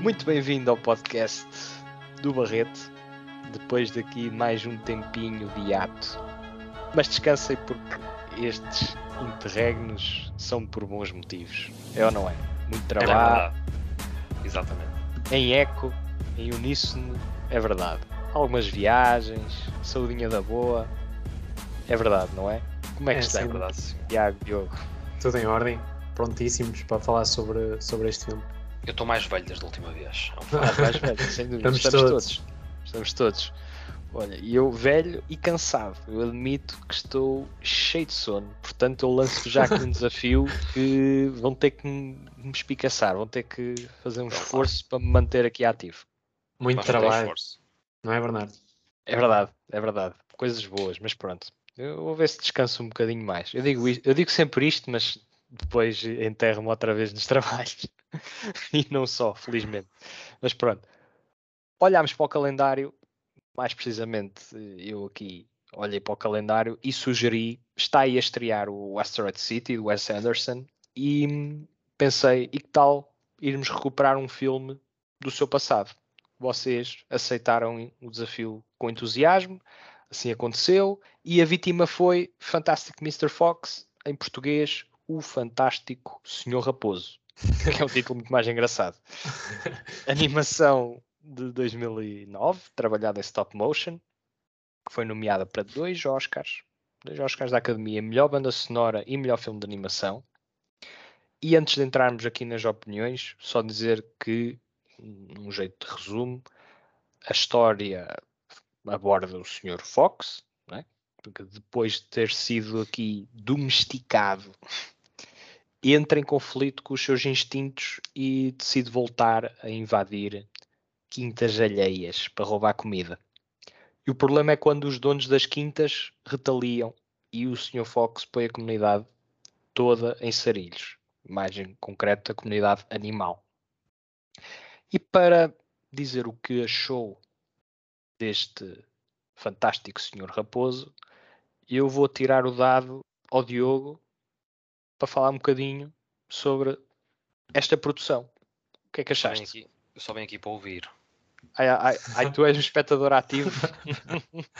Muito bem-vindo ao podcast do Barreto. Depois daqui mais um tempinho de ato. Mas descansem porque estes interregnos são por bons motivos. É ou não é? Muito trabalho. É Exatamente. Em eco, em uníssono, é verdade. Algumas viagens, saudinha da boa. É verdade, não é? Como é que É, está? sim. verdade. Tiago, Diogo. Tudo em ordem, prontíssimos para falar sobre, sobre este filme. Eu estou mais velho desde a última vez. Ah, mais velho, sem dúvida. Estamos Estamos, todos. todos. Estamos todos. Olha, e eu velho e cansado. Eu admito que estou cheio de sono. Portanto, eu lanço já aqui um desafio que vão ter que me me espicaçar, vão ter que fazer um Então, esforço para me manter aqui ativo. Muito Mas trabalho, esforço. não é, Bernardo? É verdade, é verdade. Coisas boas, mas pronto. Eu vou ver se descanso um bocadinho mais. Eu digo, isto- eu digo sempre isto, mas depois enterro-me outra vez nos trabalhos. e não só, felizmente. Mas pronto. Olhámos para o calendário, mais precisamente eu aqui olhei para o calendário e sugeri, está aí a estrear o Asteroid City, do Wes Anderson, e pensei, e que tal irmos recuperar um filme do seu passado? Vocês aceitaram o desafio com entusiasmo, assim aconteceu, e a vítima foi Fantastic Mr. Fox, em português, o Fantástico Senhor Raposo, que é um título muito mais engraçado. Animação de 2009, trabalhada em stop motion, que foi nomeada para dois Oscars, dois Oscars da Academia, melhor banda sonora e melhor filme de animação. E antes de entrarmos aqui nas opiniões, só dizer que, num jeito de resumo, a história aborda o Sr. Fox, não é? porque depois de ter sido aqui domesticado, entra em conflito com os seus instintos e decide voltar a invadir quintas alheias para roubar comida. E o problema é quando os donos das quintas retaliam e o Sr. Fox põe a comunidade toda em sarilhos. Imagem concreta, a comunidade animal. E para dizer o que achou deste fantástico Senhor Raposo, eu vou tirar o dado ao Diogo para falar um bocadinho sobre esta produção. O que é que Só venho achaste? aqui- Eu só venho aqui para ouvir. Ai, ai, ai, tu és um espectador ativo.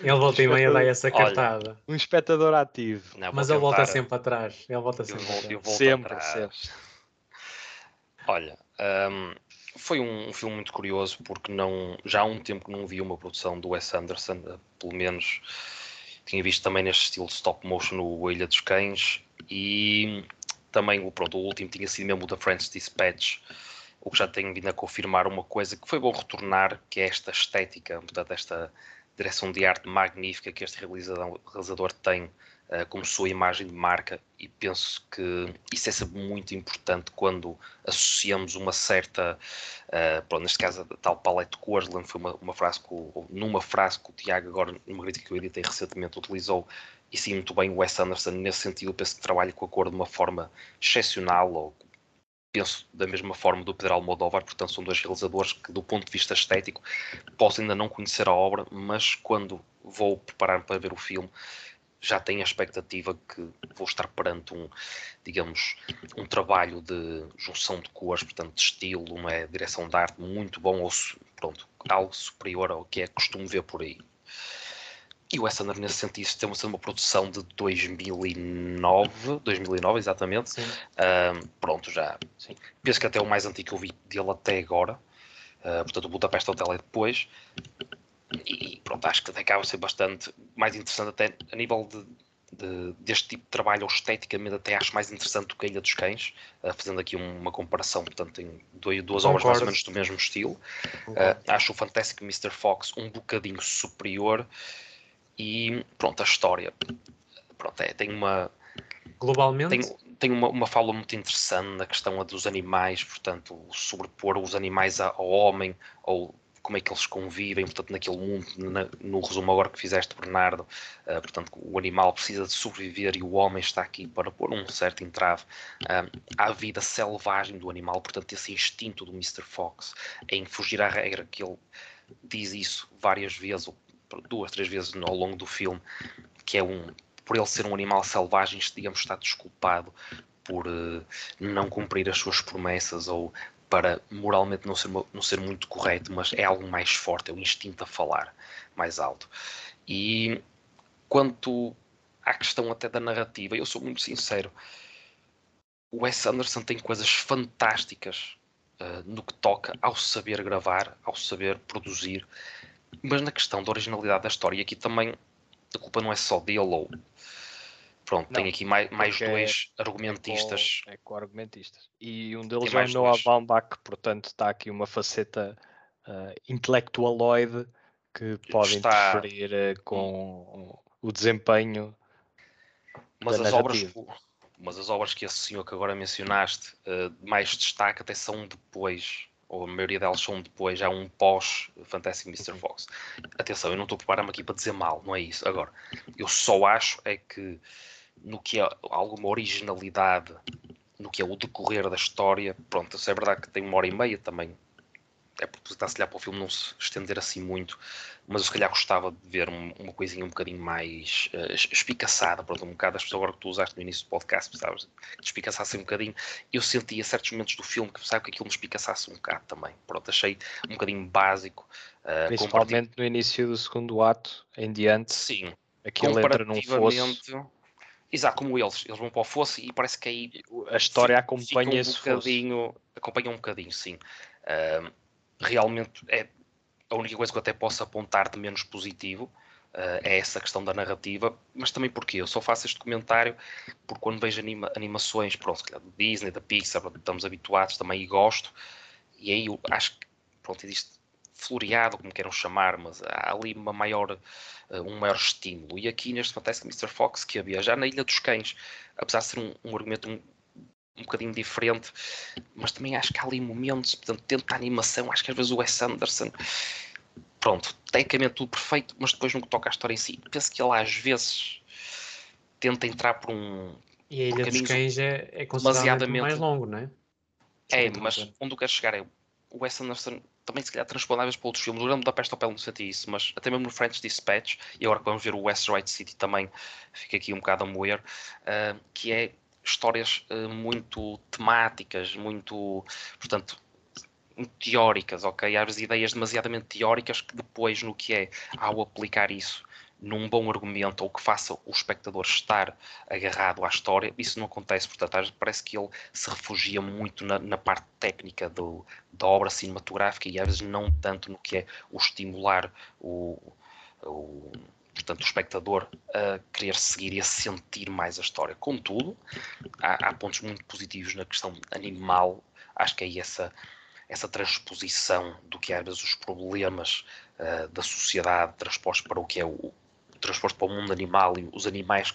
Ele volta e meia dá essa Olha, cartada. Um espectador ativo. Não, Mas ele volta sempre atrás. Ele volta Eu sempre volto, eu atrás. volto Sempre, atrás. Olha, hum, foi um, um filme muito curioso porque não, já há um tempo que não vi uma produção do Wes Anderson, eh, pelo menos tinha visto também neste estilo de stop motion o Ilha dos Cães e também o, pronto, o último tinha sido mesmo o da French Dispatch, o que já tem vindo a confirmar uma coisa que foi bom retornar, que é esta estética, portanto, esta direção de arte magnífica que este realizador, realizador tem eh, como sua imagem de marca e penso que isso é sempre muito importante quando associamos uma certa, eh, pronto, neste caso a tal paleta de cores, lembro foi uma, uma frase que o, numa frase que o Tiago agora numa crítica que eu editei recentemente utilizou e sim muito bem o Wes Anderson. Nesse sentido, penso que trabalha com a cor de uma forma excepcional ou penso da mesma forma do Pedro Almodóvar, portanto são dois realizadores que do ponto de vista estético posso ainda não conhecer a obra, mas quando vou preparar para ver o filme já tenho a expectativa que vou estar perante um, digamos, um trabalho de junção de cores, portanto de estilo, é? direção de arte muito bom, ou pronto, algo superior ao que é costume ver por aí. E o Wes Anderson, nesse sentido, tem uma, uma produção de 2009, 2009 exatamente. Ahm, pronto, já. Sim. Penso que até o mais antigo que eu vi dele até agora. Ah, portanto, o Budapeste Hotel é depois. E pronto, acho que até acaba a ser bastante mais interessante, até a nível de, de- deste tipo de trabalho, ou esteticamente, até acho mais interessante do que a Ilha dos Cães, ah, fazendo aqui uma comparação. Portanto, tem duas obras mais ou Concordo. menos do mesmo estilo. Concordo. Uh, acho o Fantástico Mr. Fox um bocadinho superior e pronto, a história pronto, é, tem uma Globalmente, tem, tem uma, uma fala muito interessante na questão dos animais, portanto, sobrepor os animais ao homem ou como é que eles convivem, portanto, naquele mundo, na- no resumo agora que fizeste, Bernardo, uh, portanto, o animal precisa de sobreviver e o homem está aqui para pôr um certo entrave uh, à vida selvagem do animal, portanto, esse instinto do Mr. Fox em fugir à regra, que ele diz isso várias vezes, ou duas, três vezes ao longo do filme, que é um, por ele ser um animal selvagem, digamos, está desculpado por uh, não cumprir as suas promessas ou para moralmente não ser, não ser muito correto, mas é algo mais forte, é o instinto a falar mais alto. E quanto à questão até da narrativa, eu sou muito sincero, o Wes Anderson tem coisas fantásticas uh, no que toca ao saber gravar, ao saber produzir, mas na questão da originalidade da história, e aqui também a culpa não é só dele ou Pronto, não, tem aqui mais, mais dois é, argumentistas. É com argumentistas. E um deles é Noah Baumbach, portanto está aqui uma faceta uh, intelectualoide que pode está... interferir uh, com o desempenho mas as obras mas as obras que esse senhor que agora mencionaste uh, mais destaca até são depois ou a maioria delas são depois, há um pós Fantastic Mr. Fox. Atenção, eu não estou a preparar-me aqui para dizer mal, não é isso. Agora, eu só acho é que no que é alguma originalidade, no que é o decorrer da história, pronto, isso é verdade que tem uma hora e meia também, é proposital se calhar para o filme não se estender assim muito, mas eu se calhar gostava de ver uma coisinha um bocadinho mais uh, espicaçada, pronto, um bocado as pessoas agora que tu usaste no início do podcast, sabes, que espicaçasse um bocadinho, eu sentia certos momentos do filme que sabe que aquilo me espicaçasse um bocado também, pronto, achei um bocadinho básico. Uh, Principalmente no início do segundo ato, em diante. Sim. Aquilo entra num fosso. Exato, como eles, eles vão para o fosso e parece que aí a história acompanha um esse bocadinho, fosso. acompanha um bocadinho, sim. Uh, realmente é a única coisa que eu até posso apontar de menos positivo uh, é essa questão da narrativa, mas também porque eu só faço este comentário porque quando vejo anima, animações, pronto, da Disney, da Pixar, estamos habituados também e gosto, e aí eu acho que, pronto, existe floreado, como queiram chamar, mas há ali uma maior, um maior estímulo. E aqui neste Fantastic Mr. Fox, que havia já na Ilha dos Cães, apesar de ser um, um argumento um, um bocadinho diferente, mas também acho que há ali momentos, portanto, dentro da animação, acho que às vezes o Wes Anderson, pronto, tecnicamente tudo perfeito, mas depois no que toca à história em si, penso que ele às vezes tenta entrar por um. E a Ilha dos Cães é, é considerado mais longo, não é? É, mas onde eu quero chegar é o Wes Anderson também se calhar transponáveis para outros filmes. O Grande ao Pé não senti isso, mas até mesmo no French Dispatch, e agora que vamos ver o West Right City também fica aqui um bocado a moer, uh, que é histórias uh, muito temáticas, muito, portanto, teóricas, ok? Às vezes ideias demasiadamente teóricas que depois, no que é, ao aplicar isso num bom argumento ou que faça o espectador estar agarrado à história, isso não acontece. Portanto, parece que ele se refugia muito na, na parte técnica do, da obra cinematográfica e às vezes não tanto no que é o estimular o, o portanto, o espectador a querer seguir e a sentir mais a história. Contudo, há, há pontos muito positivos na questão animal. Acho que é essa essa transposição do que é às vezes os problemas uh, da sociedade transpostos para o que é o, transposto para o mundo animal e os animais,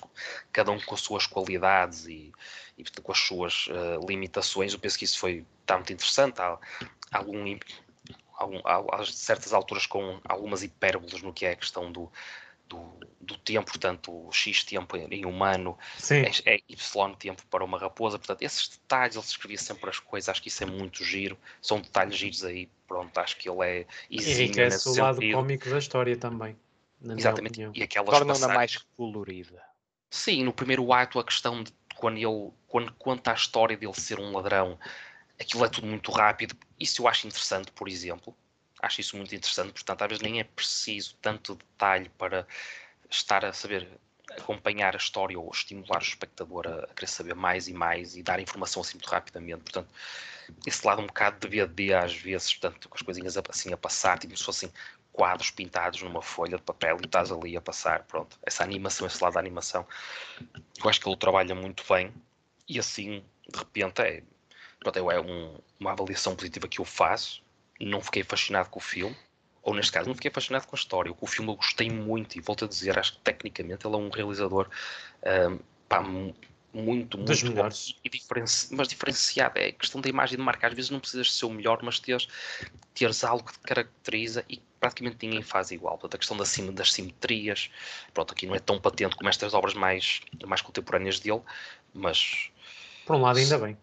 cada um com as suas qualidades e, e com as suas uh, limitações. Eu penso que isso foi está muito interessante. Há, há algum, algum, há, certas alturas com algumas hipérboles no que é a questão do, do, do tempo, portanto, X tempo em humano é, é, Y tempo para uma raposa, portanto, esses detalhes, ele escrevia sempre as coisas, acho que isso é muito giro, são detalhes giros aí, pronto, acho que ele é enriquece o sentido. lado cómico da história também. Exatamente, e aquelas Torna-na mais colorida. Sim, no primeiro ato a questão de quando ele, quando conta a história dele ser um ladrão, aquilo é tudo muito rápido, isso eu acho interessante, por exemplo, acho isso muito interessante, portanto, às vezes nem é preciso tanto detalhe para estar a saber acompanhar a história ou estimular o espectador a, querer saber mais e mais e dar informação assim muito rapidamente. Portanto, esse lado um bocado de VD às vezes, portanto, com as coisinhas assim a passar, tipo se fossem quadros pintados numa folha de papel e estás ali a passar, pronto. Essa animação, esse lado da animação, eu acho que ele trabalha muito bem e assim, de repente, é, pronto, é um, uma avaliação positiva que eu faço não fiquei fascinado com o filme, ou neste caso, não fiquei fascinado com a história. Com o filme eu gostei muito e volto a dizer, acho que tecnicamente ele é um realizador um, pá, muito, Dos muito bom e diferenci mas diferenciado. É questão da imagem de marca. Às vezes não precisas ser o melhor, mas teres, teres algo que te caracteriza e praticamente ninguém faz igual. Portanto, a questão das, sim, das simetrias, pronto, aqui não é tão patente como estas obras mais, mais contemporâneas dele, mas. Por um lado, ainda bem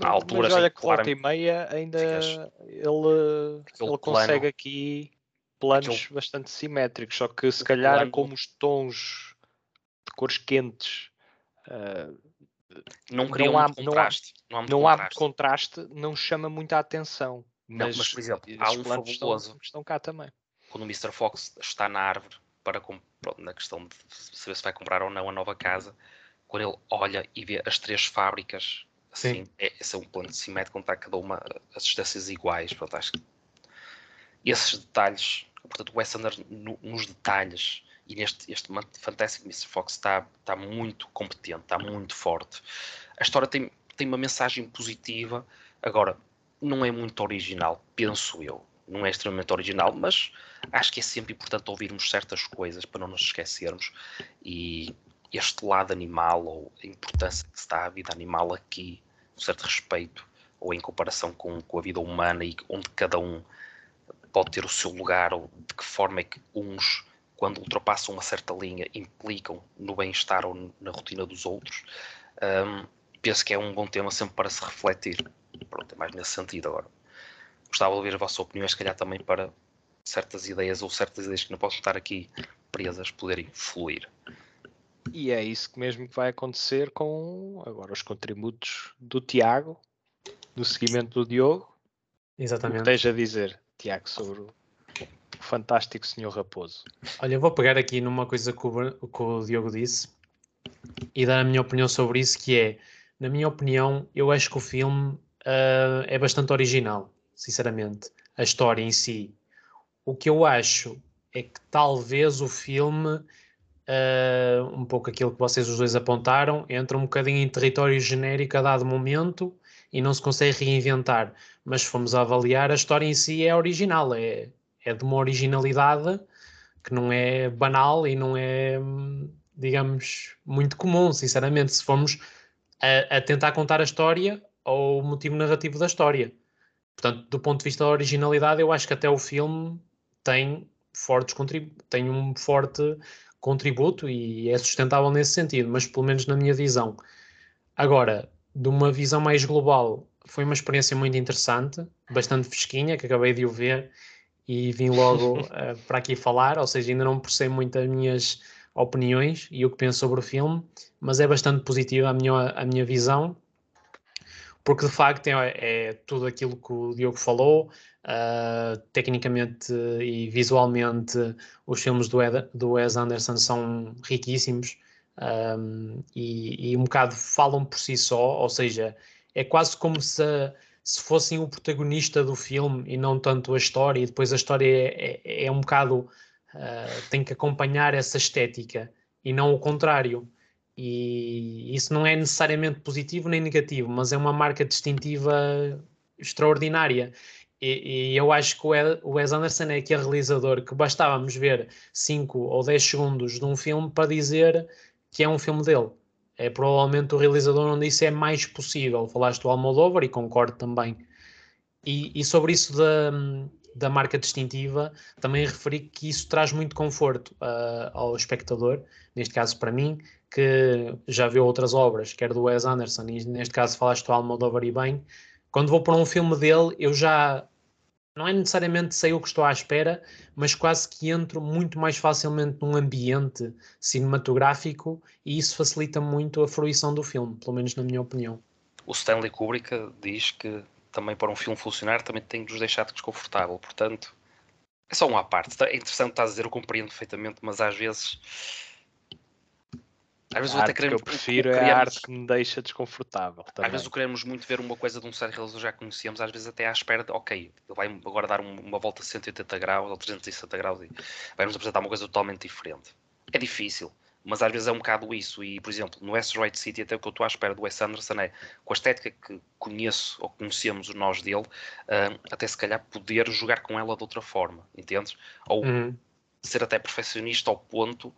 há alturas Mas olha que volta e meia ainda ele, ele consegue plano, aqui planos aquele, bastante simétricos, só que se calhar plano, como os tons de cores quentes uh, não não há- muito não há- contraste. Não há muito não há contraste. contraste, não chama muita atenção. Não, Mas, mas, por exemplo, há um fabuloso estão cá também. quando o Mr. Fox está na árvore para pronto, na questão de saber se vai comprar ou não a nova casa, quando ele olha e vê as três fábricas, assim, é, esse é um plano simétrico onde está cada uma as distâncias iguais. Pronto, acho que esses detalhes, portanto, o Wes Anderson no- nos detalhes e neste este Fantastic Mr. Fox está, está muito competente, está muito forte. A história tem, tem uma mensagem positiva, agora não é muito original, penso eu. Não é extremamente original, mas acho que é sempre importante ouvirmos certas coisas para não nos esquecermos. E este lado animal, ou a importância que se dá à vida animal aqui, um certo respeito, ou em comparação com, com a vida humana e onde cada um pode ter o seu lugar, ou de que forma é que uns, quando ultrapassam uma certa linha, implicam no bem-estar ou na rotina dos outros. Hum, penso que é um bom tema sempre para se refletir. Pronto, é mais nesse sentido agora. Gostava de ouvir a vossa opinião, se calhar também para certas ideias ou certas ideias que não possam estar aqui presas poderem fluir. E é isso que mesmo que vai acontecer com agora os contributos do Tiago, no seguimento do Diogo. O que Exatamente. tens a dizer, Tiago, sobre o fantástico Senhor Raposo? Olha, eu vou pegar aqui numa coisa que o, que o Diogo disse e dar a minha opinião sobre isso, que é, na minha opinião, eu acho que o filme ah, é bastante original, sinceramente. A história em si. O que eu acho é que talvez o filme, ah, um pouco aquilo que vocês os dois apontaram, entra um bocadinho em território genérico a dado momento e não se consegue reinventar. Mas se formos a avaliar, a história em si é original, é, é de uma originalidade que não é banal e não é, digamos, muito comum, sinceramente, se formos a, a tentar contar a história ou o motivo narrativo da história. Portanto, do ponto de vista da originalidade, eu acho que até o filme tem, fortes tem um forte contributo e é sustentável nesse sentido, mas pelo menos na minha visão. Agora, de uma visão mais global, foi uma experiência muito interessante, bastante fresquinha, que acabei de o ver e vim logo uh, para aqui falar, ou seja, ainda não processei muito as minhas opiniões e o que penso sobre o filme, mas é bastante positiva a minha, a minha visão, porque de facto é, é tudo aquilo que o Diogo falou, uh, tecnicamente e visualmente os filmes do, Ed, do Wes Anderson são riquíssimos um, e, e um bocado falam por si só, ou seja, é quase como se se fossem o protagonista do filme e não tanto a história, e depois a história é, é, é um bocado. Uh, tem que acompanhar essa estética e não o contrário. E isso não é necessariamente positivo nem negativo, mas é uma marca distintiva extraordinária. E, e eu acho que o Wes Anderson é aquele realizador que bastávamos ver 5 ou 10 segundos de um filme para dizer que é um filme dele é provavelmente o realizador onde isso é mais possível. Falaste do Almodóvar e concordo também. E, e, sobre isso da, da marca distintiva, também referi que isso traz muito conforto uh, ao espectador, neste caso para mim, que já viu outras obras, quer do Wes Anderson, e neste caso falaste do Almodóvar e bem. Quando vou para um filme dele, eu já não é necessariamente sei o que estou à espera, mas quase que entro muito mais facilmente num ambiente cinematográfico e isso facilita muito a fruição do filme, pelo menos na minha opinião. O Stanley Kubrick diz que também para um filme funcionar também tem de nos deixar desconfortável, portanto é só uma parte. É interessante estar a dizer, eu compreendo perfeitamente, mas às vezes às vezes a arte que eu prefiro é a arte que me deixa desconfortável. Também. Às vezes o queremos muito ver uma coisa de um certo realizador já conhecemos, às vezes até à espera de, ok, ele vai agora dar uma volta de 180 graus ou 360 graus e vai-nos apresentar uma coisa totalmente diferente. É difícil, mas às vezes é um bocado isso. E, por exemplo, no Asteroid City, até o que eu estou à espera do Wes Anderson é, com a estética que conheço ou conhecemos nós dele, uh, até se calhar poder jogar com ela de outra forma, entendes? Ou uhum. ser até perfeccionista ao ponto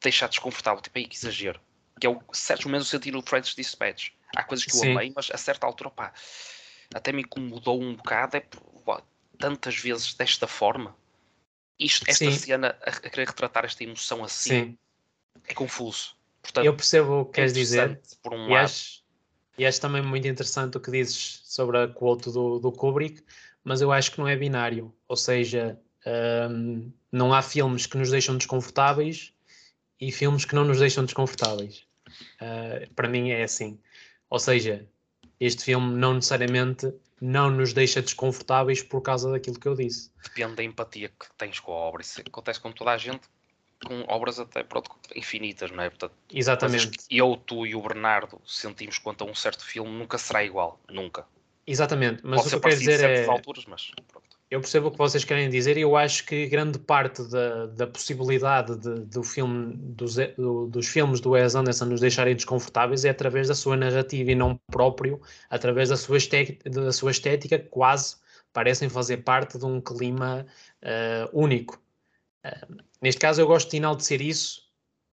deixar desconfortável, tipo, aí que exagero. Que é o certos momentos eu senti no French Dispatch. Há coisas que eu Sim. amei, mas a certa altura, pá, até me incomodou um bocado, é pá, tantas vezes desta forma. Isto, esta Sim. cena a, a, querer retratar esta emoção assim Sim. É confuso. Portanto, eu percebo o que queres dizer. Por um e, lado. Acho, e acho também muito interessante o que dizes sobre a quote do, do Kubrick, mas eu acho que não é binário. Ou seja, hum, não há filmes que nos deixam desconfortáveis e filmes que não nos deixam desconfortáveis. Uh, para mim é assim. Ou seja, este filme não necessariamente não nos deixa desconfortáveis por causa daquilo que eu disse. Depende da empatia que tens com a obra. Isso acontece com toda a gente, com obras até pronto, infinitas, não é? Portanto, Exatamente. Eu, tu e o Bernardo sentimos quanto a um certo filme nunca será igual, nunca. Exatamente, mas Pode o que eu quero dizer é. Alturas, mas pronto. Eu percebo o que vocês querem dizer e eu acho que grande parte da, da possibilidade de, do filme, dos, do, dos filmes do Wes Anderson nos deixarem desconfortáveis é através da sua narrativa e não próprio, através da sua estética, da sua estética quase parecem fazer parte de um clima uh, único. Neste caso eu gosto de enaltecer isso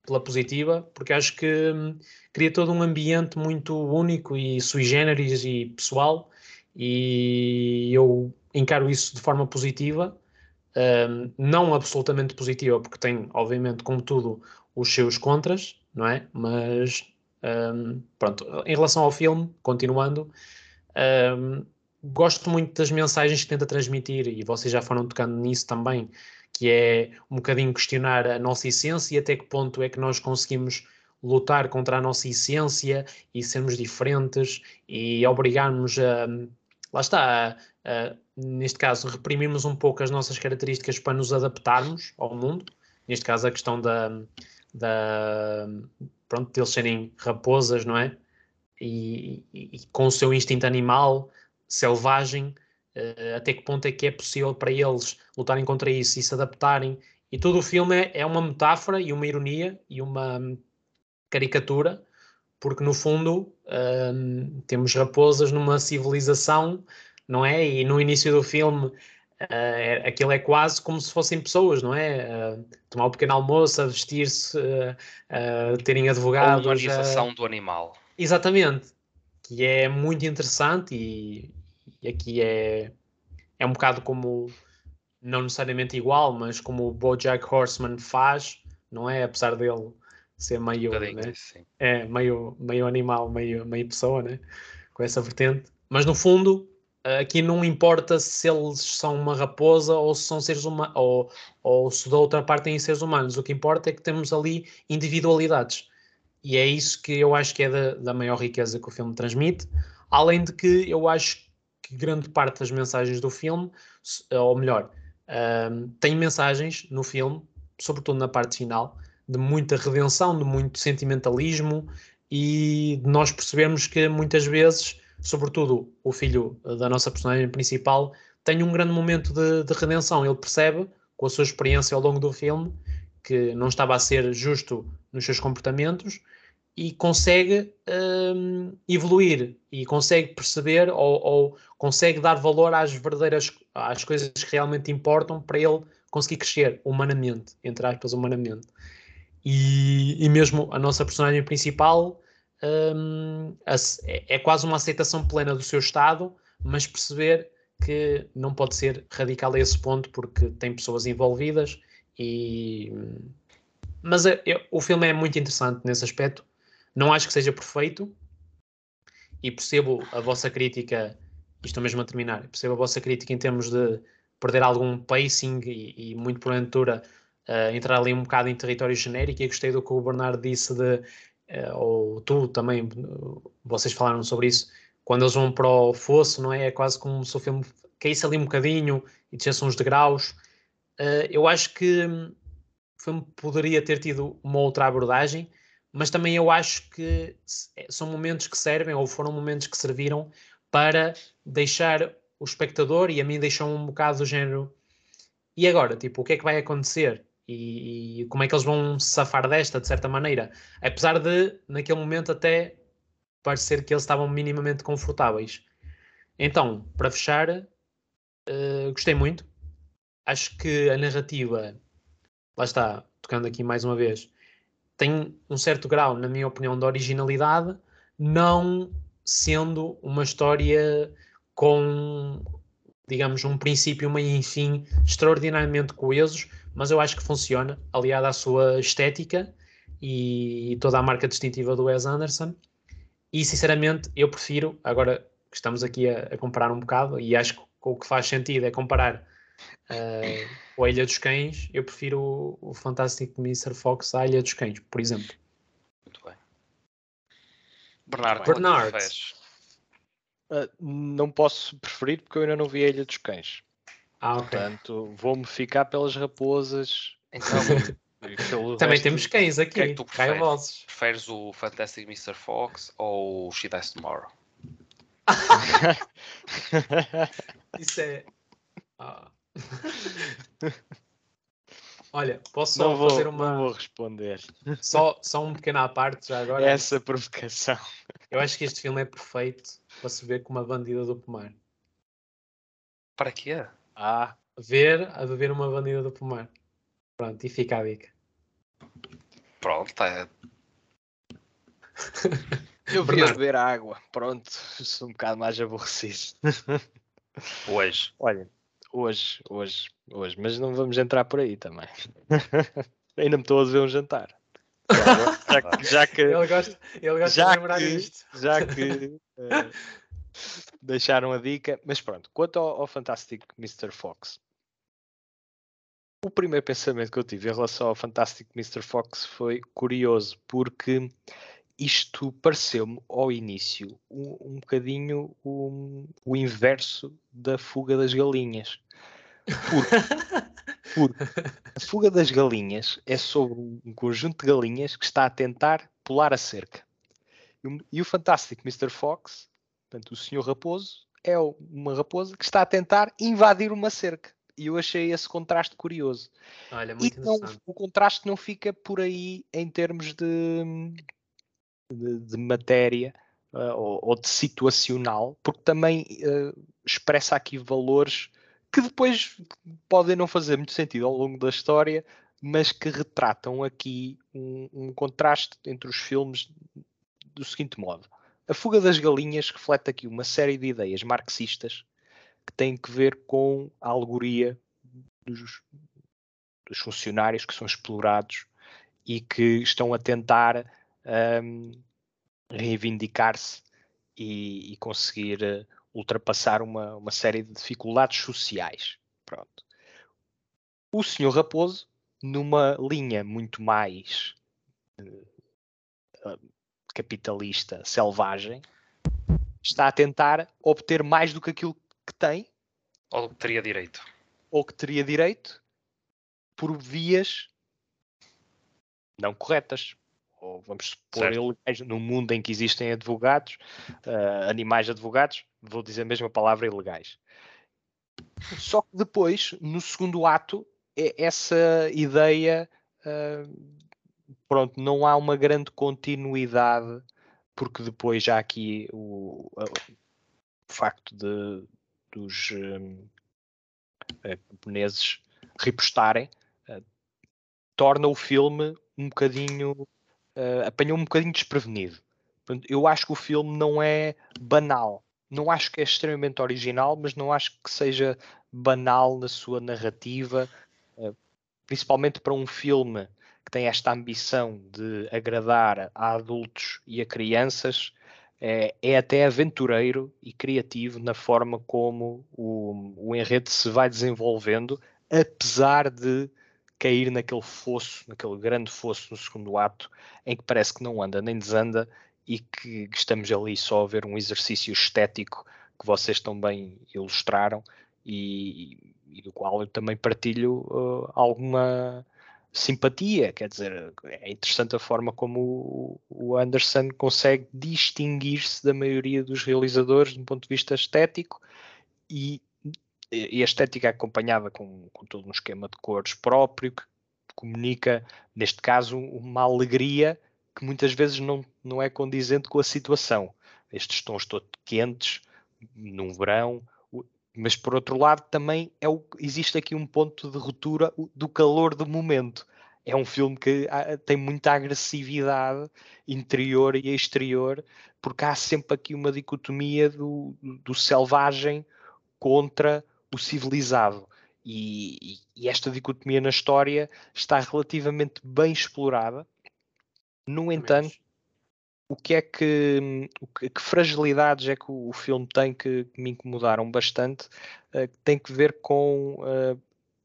pela positiva, porque acho que hum, cria todo um ambiente muito único e sui generis e pessoal e eu encaro isso de forma positiva, um, não absolutamente positiva, porque tem, obviamente, como tudo, os seus contras, não é? Mas, um, pronto, em relação ao filme, continuando, um, gosto muito das mensagens que tenta transmitir, e vocês já foram tocando nisso também, que é um bocadinho questionar a nossa essência e até que ponto é que nós conseguimos lutar contra a nossa essência e sermos diferentes e obrigarmos a lá está, uh, neste caso, reprimirmos um pouco as nossas características para nos adaptarmos ao mundo. Neste caso, a questão da, da pronto, deles serem raposas, não é? E, e, e com o seu instinto animal, selvagem, até que ponto é que é possível para eles lutarem contra isso e se adaptarem. E todo o filme é, é uma metáfora e uma ironia e uma caricatura porque no fundo um, temos raposas numa civilização, não é? E no início do filme uh, aquilo é quase como se fossem pessoas, não é? Uh, tomar um pequeno almoço, vestir-se, uh, terem advogados. A humanização do animal. Exatamente, que é muito interessante e, e aqui é, é um bocado como, não necessariamente igual, mas como o Bojack Horseman faz, não é? Apesar dele ser meio, né? é, meio, meio animal, meio, meio pessoa, né? com essa vertente. Mas no fundo, aqui não importa se eles são uma raposa ou se são seres humanos, ou, ou se da outra parte têm seres humanos. O que importa é que temos ali individualidades. E é isso que eu acho que é da, da maior riqueza que o filme transmite. Além de que eu acho que grande parte das mensagens do filme, ou melhor, um, tem mensagens no filme, sobretudo na parte final, de muita redenção, de muito sentimentalismo e de nós percebermos que muitas vezes, sobretudo o filho da nossa personagem principal, tem um grande momento de, de redenção. Ele percebe, com a sua experiência ao longo do filme, que não estava a ser justo nos seus comportamentos e consegue um, evoluir e consegue perceber ou, ou, consegue dar valor às verdadeiras às coisas que realmente importam para ele conseguir crescer humanamente, entre aspas, humanamente. E, e mesmo a nossa personagem principal um, é, é quase uma aceitação plena do seu estado, mas perceber que não pode ser radical a esse ponto porque tem pessoas envolvidas e mas é, eu, o filme é muito interessante nesse aspecto não acho que seja perfeito e percebo a vossa crítica isto mesmo a terminar percebo a vossa crítica em termos de perder algum pacing e, e muito porventura uh, entrar ali um bocado em território genérico e gostei do que o Bernardo disse de, uh, ou tu também, vocês falaram sobre isso, quando eles vão para o fosso, não é? É quase como se o filme caísse ali um bocadinho e descesse uns degraus. Uh, eu acho que o filme poderia ter tido uma outra abordagem, mas também eu acho que são momentos que servem, ou foram momentos que serviram para deixar o espectador e a mim deixam um bocado do género. E agora, tipo, o que é que vai acontecer? e, e, como é que eles vão safar desta, de certa maneira. Apesar de, naquele momento, até parecer que eles estavam minimamente confortáveis. Então, para fechar, uh, gostei muito. Acho que a narrativa, lá está, tocando aqui mais uma vez, tem um certo grau, na minha opinião, de originalidade, não sendo uma história com, digamos, um princípio, meio e fim extraordinariamente coesos, mas eu acho que funciona, aliado à sua estética e toda a marca distintiva do Wes Anderson. E sinceramente, eu prefiro, agora que estamos aqui a, a comparar um bocado, e acho que o que faz sentido é comparar uh, o A Ilha dos Cães, eu prefiro o, o Fantastic Mr. Fox à Ilha dos Cães, por exemplo. Muito bem. Bernardo. Bernardo. Uh, não posso preferir porque eu ainda não vi a Ilha dos Cães. Ah, ok. Portanto, vou-me ficar pelas raposas. Então, Também resto- temos cães aqui, que é que tu preferes? preferes o Fantastic Mr. Fox ou o She Dies Tomorrow? Isso é. Ah. Olha, posso só não, vou, fazer não uma. vou responder Só, só um pequeno à parte já agora. essa provocação. Eu acho que este filme é perfeito para se ver com uma bandida do pomar. Para quê? Ah, Ver a beber uma bandida do pomar. Pronto, e fica a dica. Pronto, tá. eu vi a beber água. Pronto, sou um bocado mais aborrecido. Hoje. Olha, hoje, hoje, hoje, mas não vamos entrar por aí também. Ainda me estou a ver um jantar. Já que, já que, Ele gosta, ele gosta Já de lembrar que- isto. já que eh, deixaram a dica, mas pronto, quanto ao, ao Fantastic Mr. Fox, o primeiro pensamento que eu tive em relação ao Fantastic Mr. Fox foi curioso, porque isto pareceu-me ao início um, um bocadinho o, o inverso da fuga das galinhas. Porque a fuga das galinhas é sobre um conjunto de galinhas que está a tentar pular a cerca. E o- E o Fantástico Mr. Fox, portanto, o Senhor Raposo, é uma raposa que está a tentar invadir uma cerca. E eu achei esse contraste curioso. Olha, E muito não- interessante. o contraste não fica por aí em termos de, de, de matéria ah, ou, ou de situacional, porque também ah, expressa aqui valores que depois podem não fazer muito sentido ao longo da história, mas que retratam aqui um, um contraste entre os filmes do seguinte modo. A Fuga das Galinhas reflete aqui uma série de ideias marxistas que têm que ver com a alegoria dos, dos funcionários que são explorados e que estão a tentar hum, reivindicar-se e, e conseguir eh, ultrapassar uma, uma série de dificuldades sociais. Pronto. O Senhor Raposo, numa linha muito mais eh, capitalista, selvagem, está a tentar obter mais do que aquilo que tem Ou teria direito? ou que teria direito por vias não corretas. Ou vamos supor Certo. ilegais, no mundo em que existem advogados, ah, animais advogados, vou dizer a palavra ilegais. Só que depois, no segundo ato, é essa ideia, ah, pronto, não há uma grande continuidade, porque depois já aqui o, a- o facto de dos eh, camponeses repostarem, eh, torna o filme um bocadinho eh, apanhou um bocadinho desprevenido. Eu acho que o filme não é banal. Não acho que é extremamente original, mas não acho que seja banal na sua narrativa, eh, principalmente para um filme que tem esta ambição de agradar a adultos e a crianças. É, é até aventureiro e criativo na forma como o, o enredo se vai desenvolvendo, apesar de cair naquele fosso, naquele grande fosso no segundo ato, em que parece que não anda nem desanda e que estamos ali só a ver um exercício estético que vocês também ilustraram e, e do qual eu também partilho uh, alguma simpatia, quer dizer, é interessante a forma como o Anderson consegue distinguir-se da maioria dos realizadores do ponto de vista estético e, e a estética acompanhada com, com todo um esquema de cores próprio que comunica, neste caso, uma alegria que muitas vezes não, não é condizente com a situação. Estes tons todos quentes, num verão, mas por outro lado também é o, existe aqui um ponto de ruptura do calor do momento. É um filme que ah, tem muita agressividade interior e exterior, porque há sempre aqui uma dicotomia do, do selvagem contra o civilizado. E, e- esta dicotomia na história está relativamente bem explorada. No entanto, o que é que, o que, fragilidades é que o, o filme tem que, que me incomodaram bastante? que tem que ver com eh,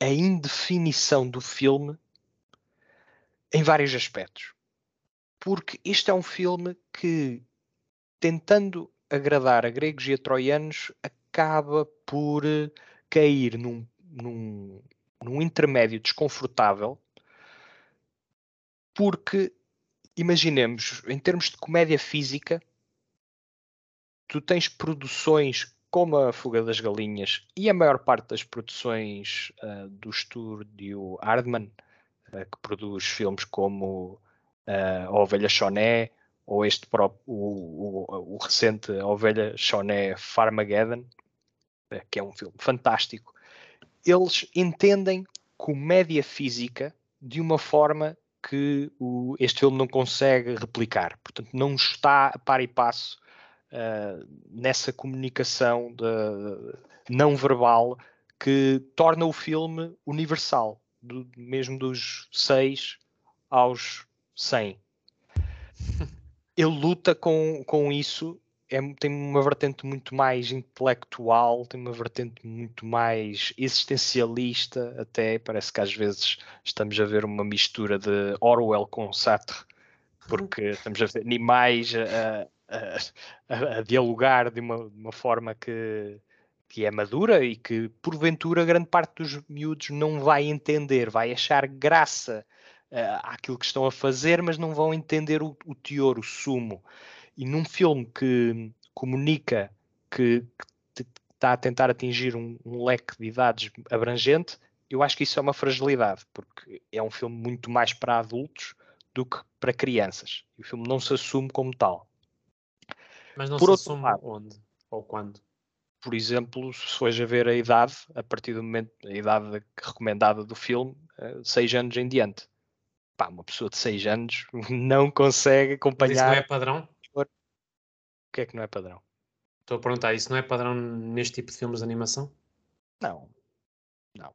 a indefinição do filme em vários aspectos. Porque este é um filme que tentando agradar a gregos e a troianos, acaba por eh, cair num, num, num intermédio desconfortável, porque imaginemos, em termos de comédia física, tu tens produções como a Fuga das Galinhas e a maior parte das produções uh, do estúdio Hardman, uh, que produz filmes como uh, A Ovelha Choné ou este próprio, o, o, o recente Ovelha Choné Farmageddon, que é um filme fantástico, eles entendem comédia física de uma forma que o, este filme não consegue replicar. Portanto, não está a par e passo uh, nessa comunicação de, não verbal que torna o filme universal, do, mesmo dos 6 aos 100. Ele luta com, com isso, é, tem uma vertente muito mais intelectual, tem uma vertente muito mais existencialista, até. Parece que às vezes estamos a ver uma mistura de Orwell com Sartre, porque estamos a ver animais a, a, a, dialogar de uma, de uma forma que, que é madura e que, porventura, grande parte dos miúdos não vai entender, vai achar graça uh, àquilo que estão a fazer, mas não vão entender o, o teor, o sumo. E num filme que comunica que, que está a tentar atingir um, um leque de idades abrangente, eu acho que isso é uma fragilidade, porque é um filme muito mais para adultos do que para crianças. E o filme não se assume como tal. Mas não Por se assume lado, onde ou quando? Por exemplo, se fores a ver a idade, a partir do momento, a idade recomendada do filme, 6 eh, anos em diante. Pá, uma pessoa de 6 anos não consegue acompanhar. Mas isso não é padrão? O que é que não é padrão? Estou a perguntar, isso não é padrão neste tipo de filmes de animação? Não. Não.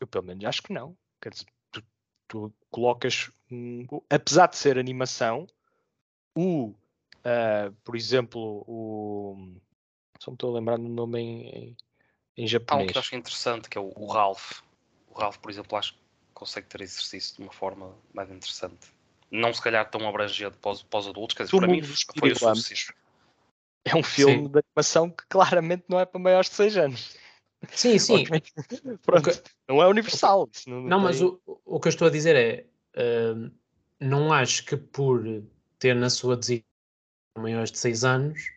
Eu pelo menos acho que não. Quer dizer, tu, tu colocas, um, apesar de ser animação, o, uh, por exemplo, o. Só me estou a lembrar do nome em, em, em japonês. Há um que eu acho interessante, que é o, o Ralph. O Ralph, por exemplo, acho que consegue ter exercício de uma forma mais interessante. Não se calhar tão abrangente para os, para os adultos, quer dizer, para mim foi o suficiente. É um filme sim. de animação que claramente não é para maiores de 6 anos. Sim, sim. Pronto, que... não é universal. Não, não, não mas o, o que eu estou a dizer é, uh, não acho que por ter na sua designação maiores de 6 anos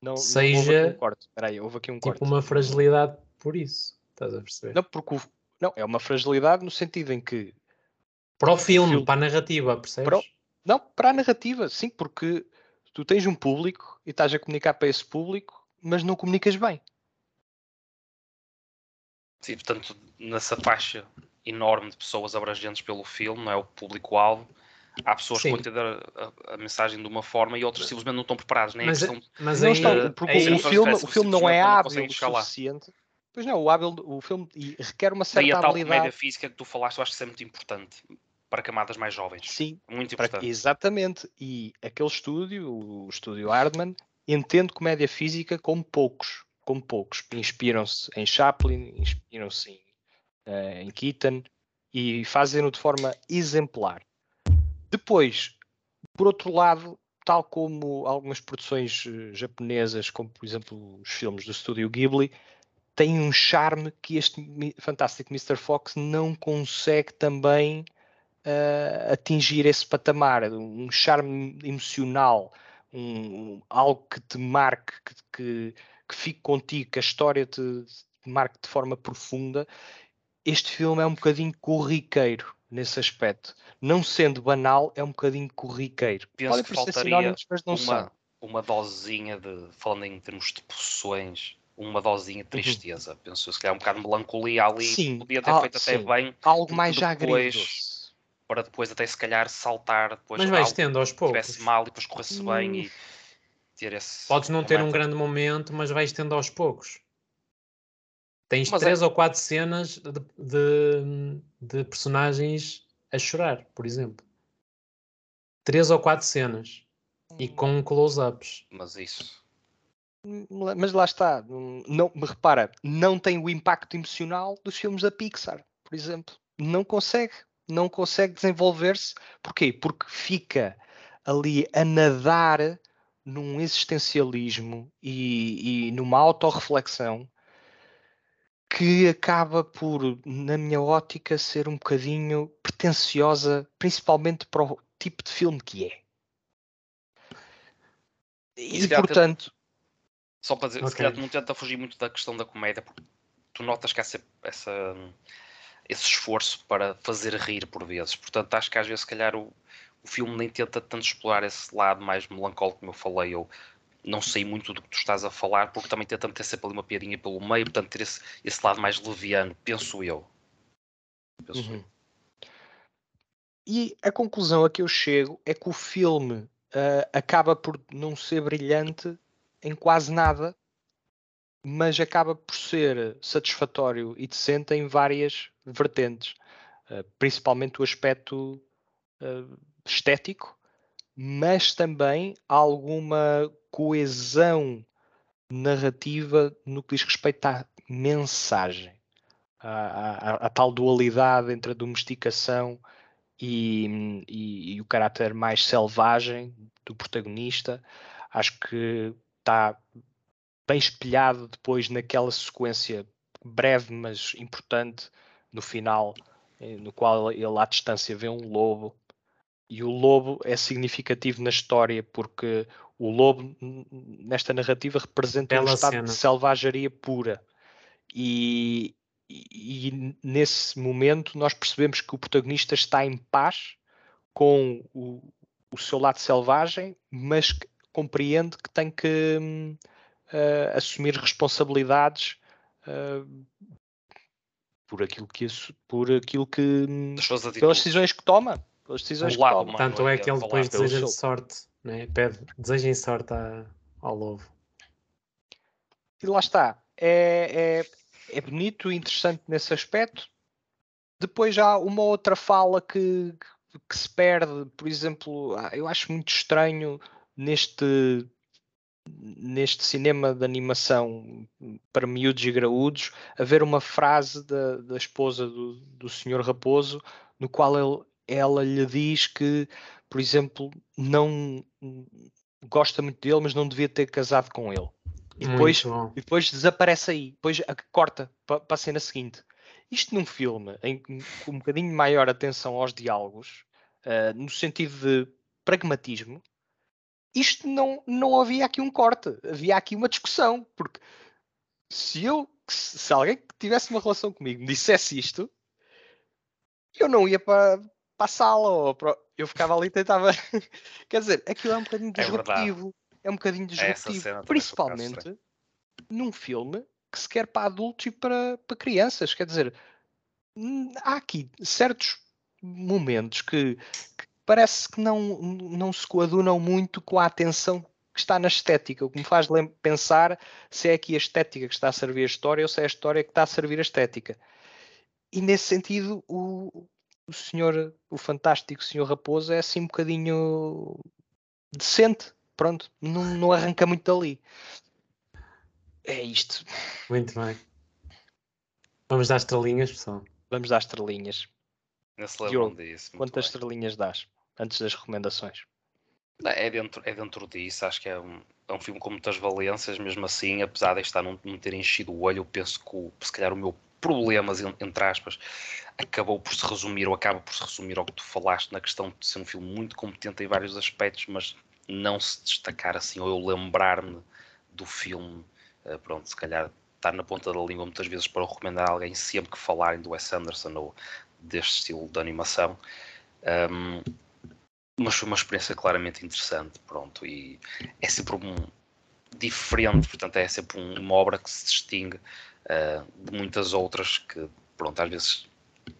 não, seja não houve Peraí, houve aqui um tipo corte. uma fragilidade por isso. Estás a perceber? Não, porque o, não, é uma fragilidade no sentido em que para o filme, filme para a narrativa, percebes? Para o, não, para a narrativa, sim, porque tu tens um público e estás a comunicar para esse público, mas não comunicas bem. Sim, portanto, nessa faixa enorme de pessoas abrangentes pelo filme, não é o público-alvo, há pessoas Sim. que vão entender a, a, mensagem de uma forma e outras simplesmente não estão preparados, nem mas, a questão mas não estão, porque o, filme, o filme não é hábil o suficiente. Pois não, o, hábil, o filme requer uma certa Daí a tal habilidade. comédia física que tu falaste, eu acho que isso é muito importante para camadas mais jovens. Sim, muito importante. Para, exatamente. E aquele estúdio, o estúdio Hardman, entende comédia física como poucos como poucos. Inspiram-se em Chaplin, inspiram-se em, uh, em Keaton e fazem-no de forma exemplar. Depois, por outro lado, tal como algumas produções uh, japonesas, como por exemplo os filmes do estúdio Ghibli, têm um charme que este fantástico Mr. Fox não consegue também uh, atingir esse patamar, um charme emocional, um, algo que te marque, que, que, que fique contigo, que a história te, te marque de forma profunda, este filme é um bocadinho corriqueiro nesse aspecto. Não sendo banal, é um bocadinho corriqueiro. Penso que faltaria uma, uma dosezinha de, falando em termos de possessões, uma dosinha de uhum. tristeza. Uhum. Penso se calhar um bocado de melancolia ali, sim, podia ter ah, feito sim. até bem. Algo mais já depois, Para depois até se calhar saltar depois mas vais tendo aos poucos. tivesse mal e depois corresse hum. bem e ter esse. Podes não ter um grande momento, mas vais tendo aos poucos. Tens mas três é... ou quatro cenas de, de, de, personagens a chorar, por exemplo. Três ou quatro cenas. E hum. com close-ups. Mas isso. Mas lá está. Não, repara, não tem o impacto emocional dos filmes da Pixar, por exemplo. Não consegue. Não consegue desenvolver-se. Porquê? Porque fica ali a nadar num existencialismo e, e numa autorreflexão que acaba por, na minha ótica, ser um bocadinho pretenciosa, principalmente para o tipo de filme que é. E, portanto. Só para dizer, okay. se calhar tu não tenta fugir muito da questão da comédia, porque tu notas que essa, essa, esse esforço para fazer rir por vezes. Portanto, acho que às vezes, se calhar, o, o filme nem tenta tanto explorar esse lado mais melancólico, como eu falei, ou não sei muito do que tu estás a falar, porque também tenta meter sempre ali uma piadinha pelo meio, portanto, ter esse, esse lado mais leviano, penso eu. Penso uhum. eu. E a conclusão a que eu chego é que o filme uh, acaba por não ser brilhante em quase nada, mas acaba por ser satisfatório e decente em várias vertentes, uh, principalmente o aspecto uh, estético, mas também alguma coesão narrativa no que diz respeito à mensagem, à, à, à tal dualidade entre a domesticação e, e, e o caráter mais selvagem do protagonista, acho que está bem espelhado depois naquela sequência breve mas importante no final, eh, no qual ele à distância vê um lobo e o lobo é significativo na história porque o lobo nesta narrativa representa Bela um estado cena. de selvageria pura e, e, nesse momento nós percebemos que o protagonista está em paz com o, o seu lado selvagem, mas que compreende que tem que uh, assumir responsabilidades uh, por aquilo que por aquilo que pelas decisões que toma, pelas decisões que toma. Tanto é que ele depois deseja sorte, né? pede desejem sorte a, ao lobo. E lá está. É, é, é bonito e interessante nesse aspecto. Depois há uma outra fala que, que se perde, por exemplo, ah, eu acho muito estranho neste neste cinema de animação para miúdos e graúdos haver uma frase da, da esposa do, do senhor Raposo no qual ele, ela lhe diz que, por exemplo, não gosta muito dele, mas não devia ter casado com ele. E depois, e depois desaparece aí, depois corta para, para a cena seguinte. Isto num filme em com um bocadinho maior atenção aos diálogos, uh, no sentido de pragmatismo, isto não, não havia aqui um corte, havia aqui uma discussão, porque se eu, se alguém que tivesse uma relação comigo me dissesse isto, eu não ia para, para a sala, ou para, eu ficava ali e tentava. Quer dizer, aquilo é um bocadinho é disruptivo. É é um bocadinho disruptivo, principalmente num filme que se quer para adultos e para, para crianças. Quer dizer, hum, há aqui certos momentos que parece que não, não se coadunam muito com a atenção que está na estética, o que me faz pensar se é aqui a estética que está a servir a história ou se é a história que está a servir a estética. E nesse sentido, o, o senhor, o fantástico senhor Raposo é assim um bocadinho decente pronto, não, não arranca muito dali. É isto. Muito bem. Vamos dar estrelinhas, pessoal. Vamos dar estrelinhas. Diogo, disso, quantas bem. estrelinhas dás antes das recomendações? É dentro, é dentro disso, acho que é um, é um filme com muitas valências, mesmo assim, apesar de estar não, não ter enchido o olho, eu penso que o, se calhar o meu problemas, entre aspas, acabou por se resumir, ou acaba por se resumir ao que tu falaste na questão de ser um filme muito competente em vários aspectos, mas não se destacar assim, ou eu lembrar-me do filme, uh, pronto, se calhar estar na ponta da língua muitas vezes para recomendar a alguém sempre que falarem do Wes Anderson ou deste estilo de animação. Um, mas foi uma experiência claramente interessante, pronto, e é sempre um diferente, portanto é sempre um, uma obra que se distingue uh, de muitas outras que, pronto, às vezes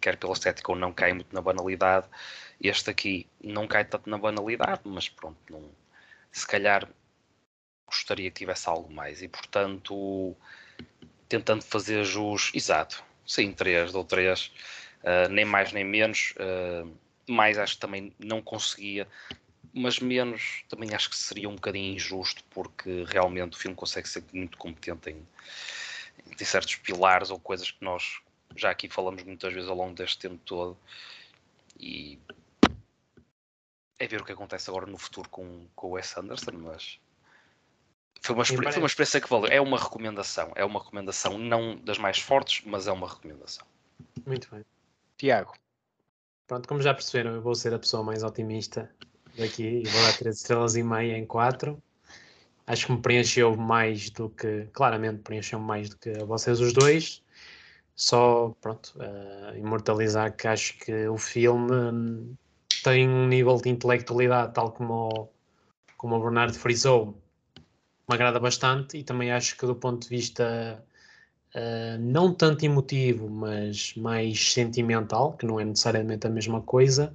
quer pela estética ou não cai muito na banalidade. Este aqui não cai tanto na banalidade, mas pronto, não, se calhar gostaria que tivesse algo mais e portanto tentando fazer jus exato, sim, 3 ou 3, uh, nem mais nem menos, uh, mais acho que também não conseguia, mas menos também acho que seria um bocadinho injusto porque realmente o filme consegue ser muito competente em, em certos pilares ou coisas que nós já aqui falamos muitas vezes ao longo deste tempo todo e é ver o que acontece agora no futuro com, com o Wes Anderson, mas foi uma, foi uma experiência que valeu. É uma recomendação, é uma recomendação não das mais fortes, mas é uma recomendação. Muito bem. Tiago, Pronto, como já perceberam, eu vou ser a pessoa mais otimista daqui e vou dar 3 estrelas e meia em 4. Acho que me preencheu mais do que, claramente preencheu mais do que vocês os dois. Só, pronto, eh, imortalizar que acho que o filme tem um nível de intelectualidade, tal como o, como o Bernardo frisou, me agrada bastante e também acho que do ponto de vista Uh, não tanto emotivo, mas mais sentimental, que não é necessariamente a mesma coisa.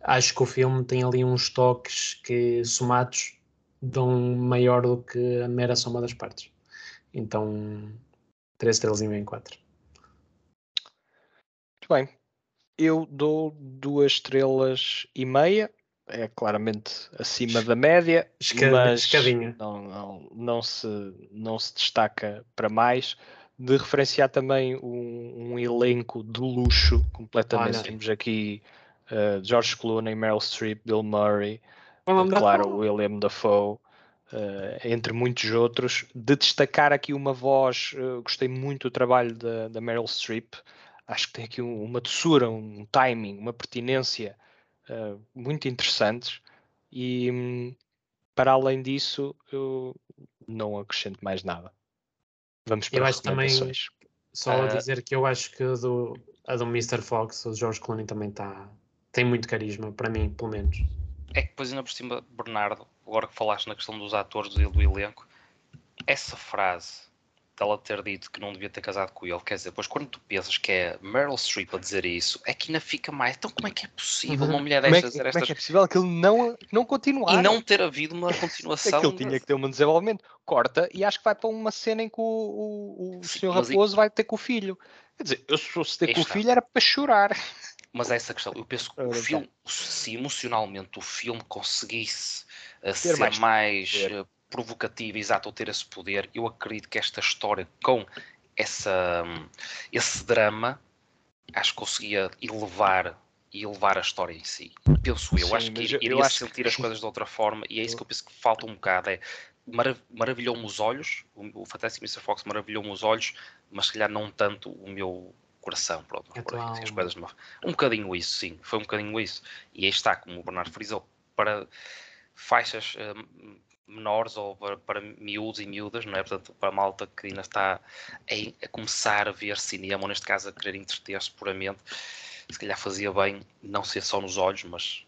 Acho que o filme tem ali uns toques que, somados, dão maior do que a mera soma das partes. Então, 3 estrelas e meio em 4. muito bem. Eu dou duas estrelas e meia. É claramente acima da média, Esca- mas não, não, não, se, não se destaca para mais. De referenciar também um, um elenco de luxo completamente. Olha. Temos aqui uh, George Clooney, Meryl Streep, Bill Murray, Vamos claro, o William Dafoe, eh, entre muitos outros. De destacar aqui uma voz, eh, gostei muito do trabalho da, da Meryl Streep. Acho que tem aqui um- uma doçura, um timing, uma pertinência eh, muito interessantes. E hum, para além disso, eu não acrescento mais nada. Vamos para Eu acho também-. Só a Ah. dizer que eu acho que a do, a do Mr. Fox, o George Clooney, também tá, tem muito carisma, para mim, pelo menos. É que depois ainda por cima, Bernardo, agora que falaste na questão dos atores e do elenco, essa frase dela ter dito que não devia ter casado com ele, quer dizer, depois quando tu pensas que é Meryl Streep a dizer isso, é que ainda fica mais. Então como é que é possível uma mulher Como é, destas dizer como é estas que é possível que ele não, não continuar? e não ter havido uma É continuação? que ele tinha que ter um desenvolvimento. Corta e acho que vai para uma cena em que o, o, o Sim, senhor mas e- Raposo vai ter com o filho. Quer dizer, eu se fosse ter Aí com o filho era para chorar. Mas é essa questão. Eu penso que o então. filme, se emocionalmente o filme conseguisse Ter ser mais mais, poder. provocativo, exato, ou ter esse poder, eu acredito que esta história com essa, hum, esse drama, acho que conseguia elevar e elevar a história em si. Penso eu. Sim, acho que mas ir- eu- iria acho que- sentir as coisas de outra forma e é isso que eu penso que falta um bocado. É, marav- maravilhou-me os olhos, o, o Fantastic Mr. Fox maravilhou-me os olhos, mas se calhar não tanto o meu coração. Pronto, aí, tua as coisas um bocadinho isso, sim, foi um bocadinho isso. E aí está, como o Bernardo frisou, para faixas eh, menores ou para, para miúdos e miúdas, não é? Portanto, para a malta que ainda está a, a começar a ver cinema, ou neste caso a querer entreter-se puramente, se calhar fazia bem não ser só nos olhos, mas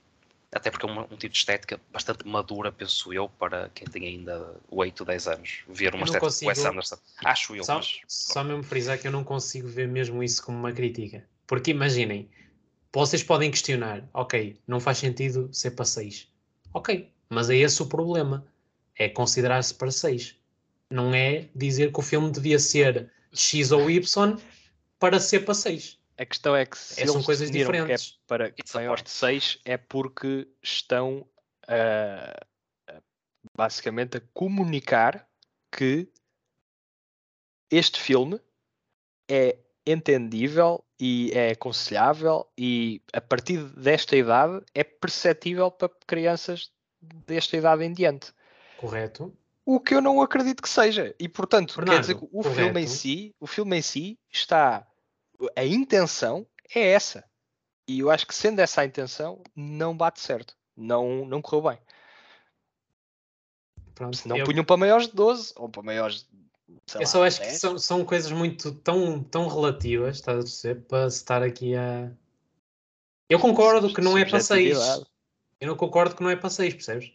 até porque é um, um tipo de estética bastante madura, penso eu, para quem tem ainda 8, 10 anos, ver uma estética de Wes consigo- Anderson. Acho eu, Só, mas só mesmo frisar que eu não consigo ver mesmo isso como uma crítica. Porque imaginem, vocês podem questionar, ok, não faz sentido ser para 6. Ok, mas é esse o problema. É considerar-se para 6. Não é dizer que o filme devia ser X ou Y para ser para 6. A questão é que se É, são eles coisas definiram que é diferentes. para maiores point. de 6 é porque estão a- a- basicamente a comunicar que este filme é entendível e é aconselhável e a partir desta idade é perceptível para crianças desta idade em diante. Correto? O que eu não acredito que seja. E portanto, quer dizer que o filme em correto. si, o filme em si está a intenção é essa. E eu acho que sendo essa a intenção, não bate certo. Não, não correu bem. Pronto, Se não eu- punham para maiores de 12 ou para maiores de sei Eu lá, só acho que 10. são, são coisas muito tão, tão relativas, estás a perceber, para estar aqui a. Eu concordo que não é para 6. Subjetividade. Eu não concordo que não é para 6, percebes?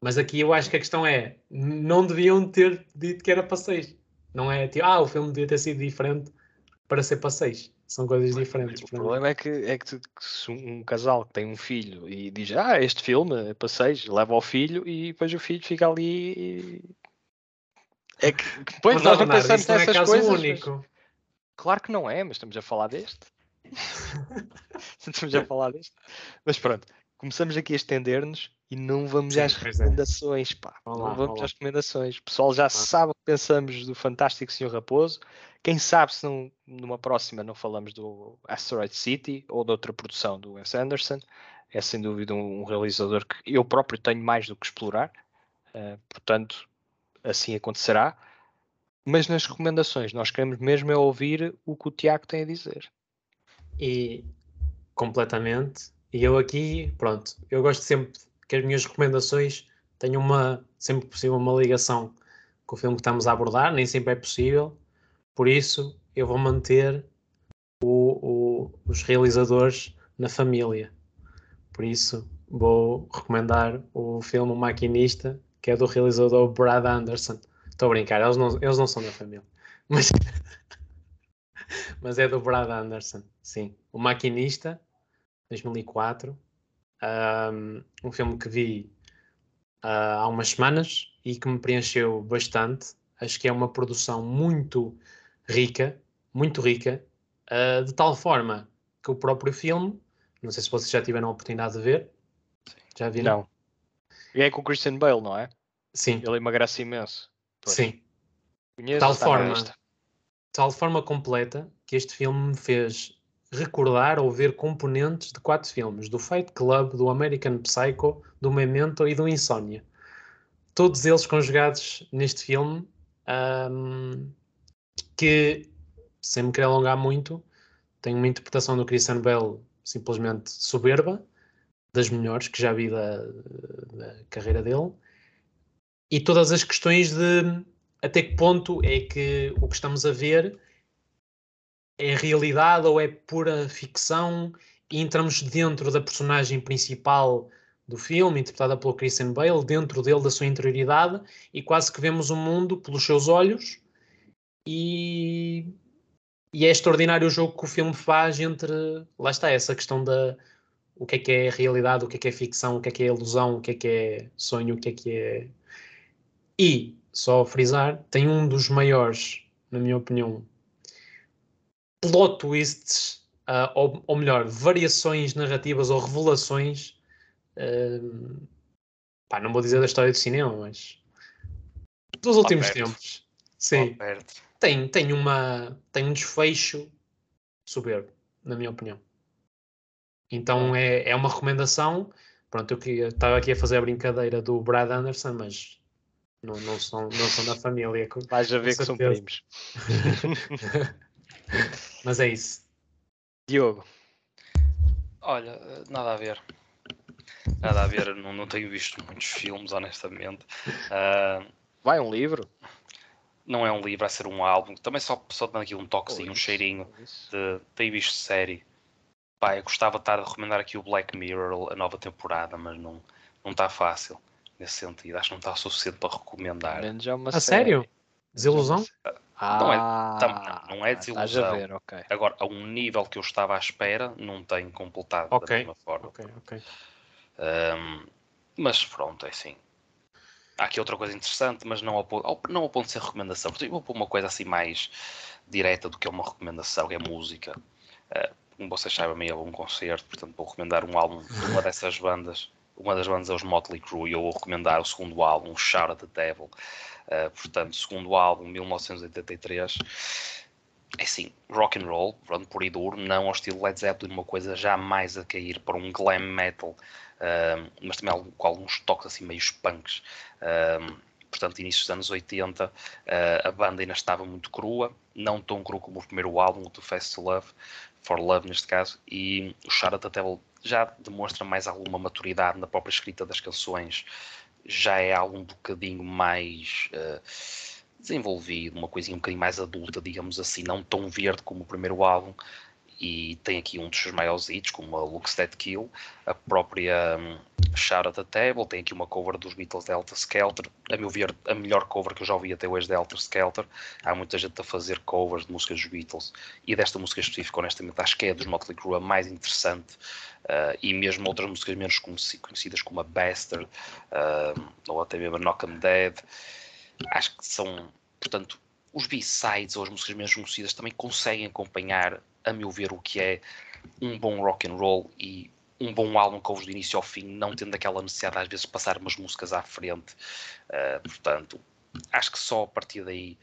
Mas aqui eu acho que a questão é: não deviam ter dito que era para 6. Não é tipo, ah, o filme devia ter sido diferente para ser para 6. São coisas diferentes. O mim. problema é que, é que, se um casal que tem um filho e diz ah, este filme é para 6, leva ao filho e depois o filho fica ali e... É que Mas, nós não Bernardo, pensamos é nessas caso coisas. mas- único. Claro que não é, mas estamos a falar deste. estamos a falar deste. Mas pronto, começamos aqui a estender-nos e não vamos Sim, às é. recomendações, pá. Vamos não vamos vamos lá. às recomendações. O pessoal já sabe o que pensamos do Fantástico Senhor Raposo. Quem sabe se não, numa próxima não falamos do Asteroid City ou de outra produção do Wes Anderson. É sem dúvida um, um realizador que eu próprio tenho mais do que explorar. Uh, portanto, assim acontecerá. Mas nas recomendações, nós queremos mesmo é ouvir o que o Tiago tem a dizer. E completamente. E eu aqui, pronto, eu gosto sempre que as minhas recomendações tenham uma, sempre possível, uma ligação com o filme que estamos a abordar, nem sempre é possível. Por isso, eu vou manter o, o, os realizadores na família. Por isso, vou recomendar o filme Maquinista, que é do realizador Brad Anderson. Estou a brincar, eles não, eles não são da família. Mas, mas é do Brad Anderson, sim. O Maquinista, 2004. Um, um filme que vi uh, há umas semanas e que me preencheu bastante. Acho que é uma produção muito rica, muito rica, uh, de tal forma que o próprio filme, não sei se vocês já tiveram a oportunidade de ver. Já viram? Não. E é com o Christian Bale, não é? Sim. Ele emagrece imenso. Pois. Sim. Conheço, tal forma, tal forma completa que este filme me fez recordar ou ver componentes de quatro filmes: do Fight Club, do American Psycho, do Memento e do Insomnia. Todos eles conjugados neste filme, um, que, sem me querer alongar muito, tem uma interpretação do Christian Bale simplesmente soberba, das melhores que já vi da, da carreira dele, e todas as questões de até que ponto é que o que estamos a ver é realidade ou é pura ficção? E entramos dentro da personagem principal do filme, interpretada pelo Christian Bale, dentro dele, da sua interioridade, e quase que vemos o mundo pelos seus olhos. E, e é extraordinário o jogo que o filme faz entre, lá está, essa questão da o que é que é realidade, o que é que é ficção, o que é que é ilusão, o que é que é sonho, o que é que é... E, só frisar, tem um dos maiores, na minha opinião, plot twists, uh, ou, ou, melhor, variações narrativas ou revelações. Uh, pá, não vou dizer da história do cinema, mas dos últimos tempos. Sim. Tem, tem, uma, tem um desfecho soberbo, na minha opinião. Então é, é uma recomendação. Pronto, eu estava aqui a fazer a brincadeira do Brad Anderson, mas não, não, são, não são da família. Vais a ver que são primos. Mas é isso. Diogo. Olha, nada a ver. Nada a ver, não, não tenho visto muitos filmes, honestamente. Uh, Vai um livro? Não é um livro, vai ser um álbum. Também só, só dando aqui um toquezinho, Oh, um cheirinho oh, de tenho visto série. Pá, eu gostava de estar a recomendar aqui o Black Mirror, a nova temporada, mas não não está fácil nesse sentido. Acho que não está suficiente para recomendar. Menos é uma A série. sério? Desilusão? Não é- Ah, tam- não é Estás a desilusão. ver, ok. Agora, a um nível que eu estava à espera, não tenho completado Ok. da mesma forma. Ok, ok. Um, mas pronto, é assim. Há aqui outra coisa interessante, mas não ao ponto, não ao ponto de ser recomendação. Portanto, eu vou pôr uma coisa assim mais direta do que é uma recomendação, que é música. Uh, como vocês sabem, a um concerto, portanto vou recomendar um álbum de uma dessas bandas. Uma das bandas é os Motley Crue e eu vou recomendar o segundo álbum, Shout at the Devil. Uh, portanto, segundo álbum, 1983. É assim, rock and roll, pronto, por e duro, não ao estilo Led Zeppelin, uma coisa jamais a cair para um glam metal, um, mas também com alguns toques assim meio punks. Um, portanto, início dos anos 80, uh, a banda ainda estava muito crua, não tão crua como o primeiro álbum, o To Fast to Love, For Love neste caso, e o Charlotte Devil já demonstra mais alguma maturidade na própria escrita das canções, já é algo um bocadinho mais uh, desenvolvido, uma coisinha um bocadinho mais adulta, digamos assim, não tão verde como o primeiro álbum, e tem aqui um dos seus maiores hits, como a Looks That Kill, a própria um, Shout at the Table, tem aqui uma cover dos Beatles de Skelter, a meu ver, a melhor cover que eu já ouvi até hoje de Helter Skelter. Há muita gente a fazer covers de músicas dos Beatles e desta música específica, honestamente, acho que é a dos Motley Crue a mais interessante. Uh, e mesmo outras músicas menos conheci- conhecidas como a Bastard uh, ou até mesmo a Knock 'em Dead, acho que são, portanto, os B-sides ou as músicas menos conhecidas também conseguem acompanhar, a meu ver, o que é um bom rock and roll e um bom álbum que ouves do início ao fim, não tendo aquela necessidade às vezes de passar umas músicas à frente. Uh, portanto, acho que só a partir daí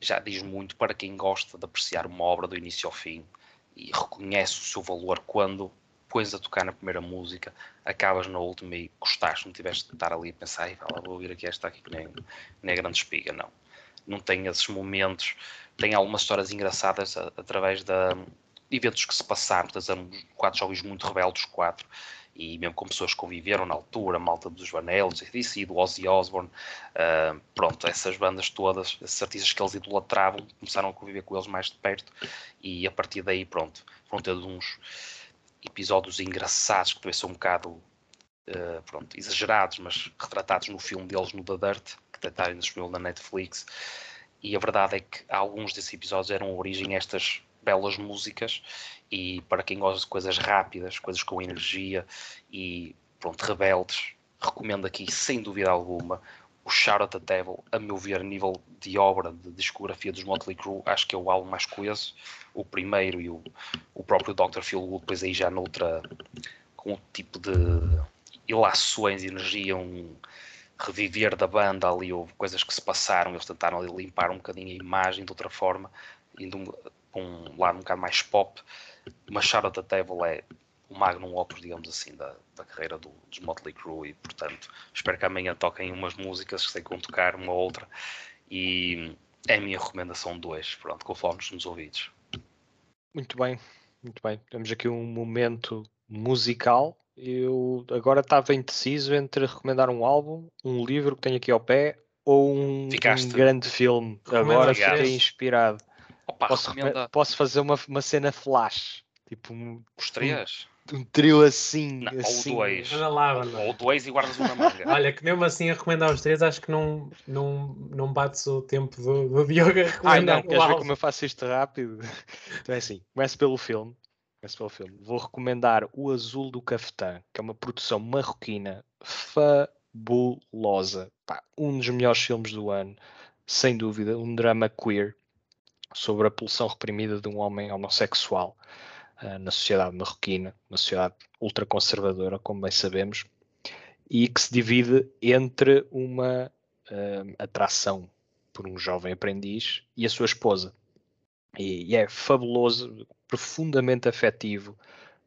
já diz muito para quem gosta de apreciar uma obra do início ao fim e reconhece o seu valor quando pões a tocar na primeira música, acabas na última e gostaste, não tiveste de estar ali a pensar, vou ouvir aqui esta aqui que nem, nem é grande espiga, não. Não tem esses momentos, tem algumas histórias engraçadas a, através de eventos que se passaram, eram quatro jogos muito rebeldes, quatro, e mesmo com pessoas que conviveram na altura, malta dos Vanelos, e do Ozzy Osbourne, uh, pronto, essas bandas todas, esses artistas que eles idolatravam, começaram a conviver com eles mais de perto, e a partir daí, pronto, foram ter uns episódios engraçados que talvez são um bocado uh, pronto, exagerados, mas retratados no filme deles no The Dirt, está disponível na Netflix. E a verdade é que alguns desses episódios eram origem a estas belas músicas e para quem gosta de coisas rápidas, coisas com energia e pronto, rebeldes, recomendo aqui sem dúvida alguma o Shout at the Devil, a meu ver, a nível de obra, de discografia dos Motley Crue, acho que é o álbum mais coeso. O primeiro e o, o próprio Dr. Phil Wood, depois aí já noutra, com outro tipo de ilações, energia, um reviver da banda ali, houve coisas que se passaram, eles tentaram limpar um bocadinho a imagem de outra forma, indo para um lado um bocado mais pop. Mas Shout at the Devil é o magnum opus, digamos assim, da, da carreira do, dos Motley Crue e, portanto, espero que amanhã toquem umas músicas sei que vão tocar, uma ou outra, e é a minha recomendação 2, pronto, com fones nos ouvidos. Muito bem, muito bem. Temos aqui um momento musical. Eu agora estava indeciso entre recomendar um álbum, um livro que tenho aqui ao pé ou um, um grande filme. Agora fiquei inspirado. Opa, posso, recomenda... posso fazer uma, uma cena flash. Tipo um. Os três? Um, um trio assim. Não, assim. Ou dois. Lá, ou dois e guardas um na manga. Olha, que mesmo assim a recomendar os três, acho que não, não, não bates o tempo do, do Diogo a recomendar. Ah, não, queres ver como eu faço isto rápido? Então é assim: começo pelo filme. Pelo filme. Vou recomendar O Azul do Cafetã, que é uma produção marroquina fabulosa. Pá, um dos melhores filmes do ano, sem dúvida. Um drama queer sobre a pulsão reprimida de um homem homossexual uh, na sociedade marroquina, uma sociedade ultraconservadora, como bem sabemos, e que se divide entre uma uh, atração por um jovem aprendiz e a sua esposa. E, e é fabuloso, profundamente afetivo,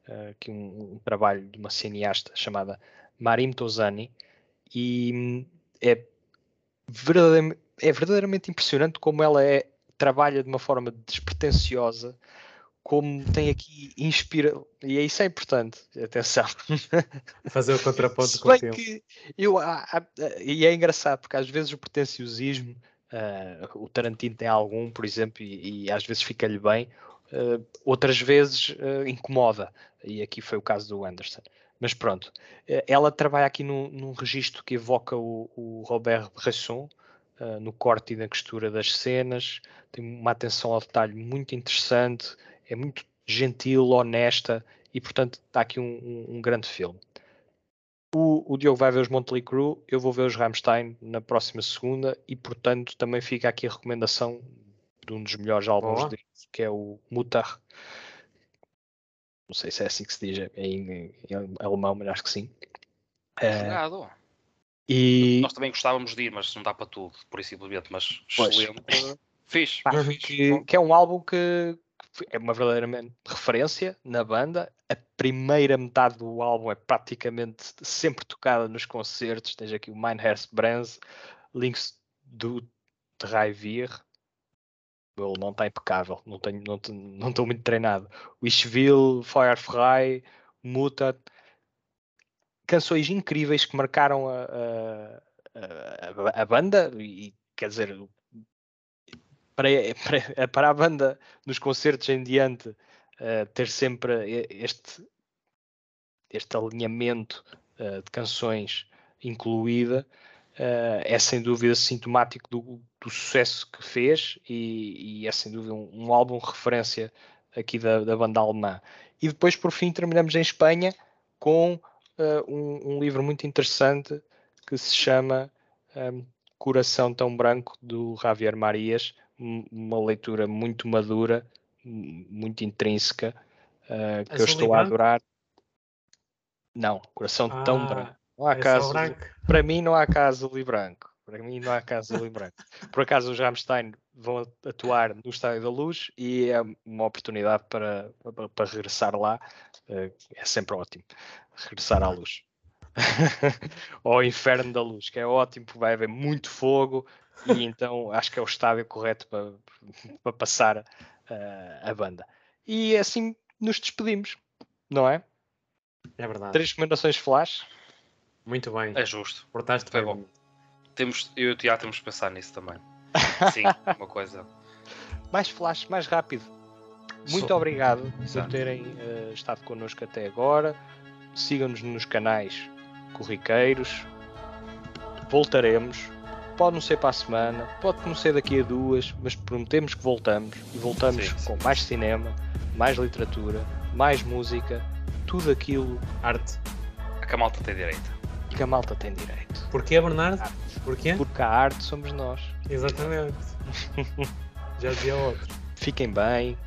uh, que um, um, trabalho de uma cineasta chamada Marim Tozani, e hum, é verdadeiramente, é verdadeiramente impressionante como ela é trabalha de uma forma despretensiosa, como tem aqui inspira e é isso é importante, atenção. Fazer o contraponto com o filme. Que eu, há, há, e é engraçado, porque às vezes o pretenciosismo, uh, o Tarantino tem algum, por exemplo, e, e às vezes fica-lhe bem, uh, outras vezes uh, incomoda, e aqui foi o caso do Anderson. Mas pronto, ela trabalha aqui num, num registro que evoca o, o Robert Bresson, no corte e na costura das cenas, tem uma atenção ao detalhe muito interessante, é muito gentil, honesta e, portanto, está aqui um, um, um grande filme. O, o, Diogo vai ver os Montley Crue, eu vou ver os Rammstein na próxima segunda e, portanto, também fica aqui a recomendação de um dos melhores álbuns deles, que é o Mutter. Não sei se é assim que se diz em, em, em alemão, mas acho que sim. Obrigado. É, e... Nós também gostávamos de ir, mas não dá para tudo, por isso simplesmente, mas pois. excelente. Fiz. Pá, que, que, é um álbum que é uma verdadeiramente referência na banda. A primeira metade do álbum é praticamente sempre tocada nos concertos. Tens aqui o Minehurst Brands, Links do Drive Ele não está impecável, não, tenho, não, não estou muito treinado. Wishville, Firefly, Mutat canções incríveis que marcaram a, a, a, a banda e quer dizer para, para, para, a banda nos concertos em diante uh, ter sempre este este alinhamento uh, de canções incluída uh, é sem dúvida sintomático do, do sucesso que fez e, e, é sem dúvida um, um álbum referência aqui da, da banda alemã e depois por fim terminamos em Espanha com uh, um, um, livro muito interessante que se chama um, Coração Tão Branco, do Javier Marias, uma leitura muito madura, muito intrínseca, uh, que eu estou a adorar. Não, coração tão Ah, branco. Não há É caso. Para mim não há caso azul e branco. Para mim não há caso azul e branco. Por acaso os Rammstein vão atuar no Estádio da Luz e é uma oportunidade para, para, para regressar lá. Eh, É sempre ótimo regressar à luz. Ao inferno da luz, que é ótimo porque vai haver muito fogo e então acho que é o estádio correto para, para passar eh, a banda. E assim nos despedimos, não é? É verdade. Três recomendações flash. Muito bem. É justo. Portaste Foi bem. bom. Temos, eu e o Tiago temos que pensar nisso também. Sim, uma coisa. mais flash, mais rápido. Muito Só- obrigado por Exato. terem eh, estado connosco até agora. Sigam-nos nos canais corriqueiros. Voltaremos. Pode não ser para a semana, pode não ser daqui a duas, mas prometemos que voltamos. E voltamos Sim, sim. com mais cinema, mais literatura, mais música, tudo aquilo Arte. A que a malta tem direito. Que a malta tem direito. Porquê, Bernardo? Arte. Porquê? Porque a arte somos nós. Exatamente. Já dizia outro. Fiquem bem,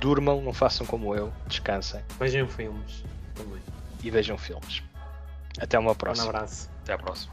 durmam, não façam como eu, descansem Vejam filmes também. e vejam filmes. Até uma Um próxima. abraço. Até à próxima.